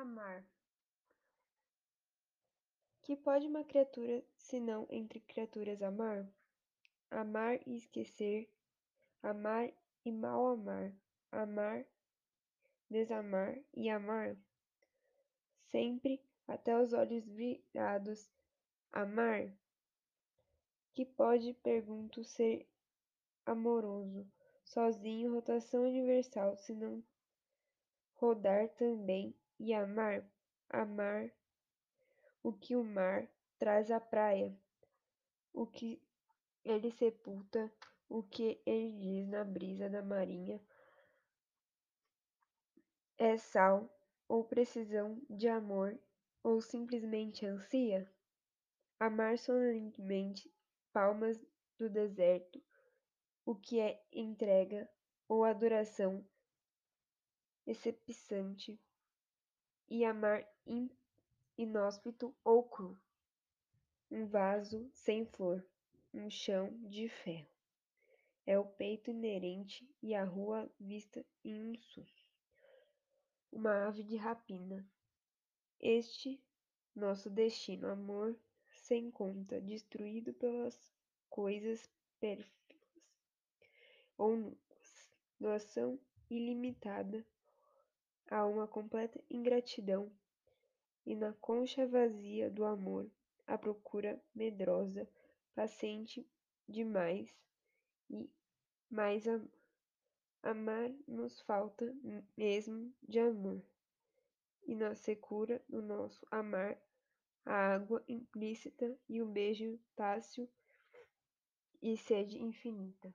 Amar. Que pode uma criatura, senão entre criaturas amar? Amar e esquecer, amar e mal amar, amar, desamar e amar? Sempre, até os olhos virados, amar? Que pode, pergunto, ser amoroso, sozinho, rotação universal, senão rodar também e amar? Amar o que o mar traz à praia, o que ele sepulta, o que ele diz na brisa da marinha. É sal ou precisão de amor ou simplesmente ansia? Amar solenemente palmas do deserto, o que é entrega ou adoração excepcionante e amar inóspito ou cru, um vaso sem flor, um chão de ferro. É o peito inerente e a rua vista em um sus, uma ave de rapina. Este nosso destino, amor sem conta, destruído pelas coisas pérfidas ou nuas, doação ilimitada a uma completa ingratidão e na concha vazia do amor a procura medrosa, paciente demais e mais. Amar nos falta mesmo de amor, e na secura do nosso amar a água implícita e o beijo tácito e sede infinita.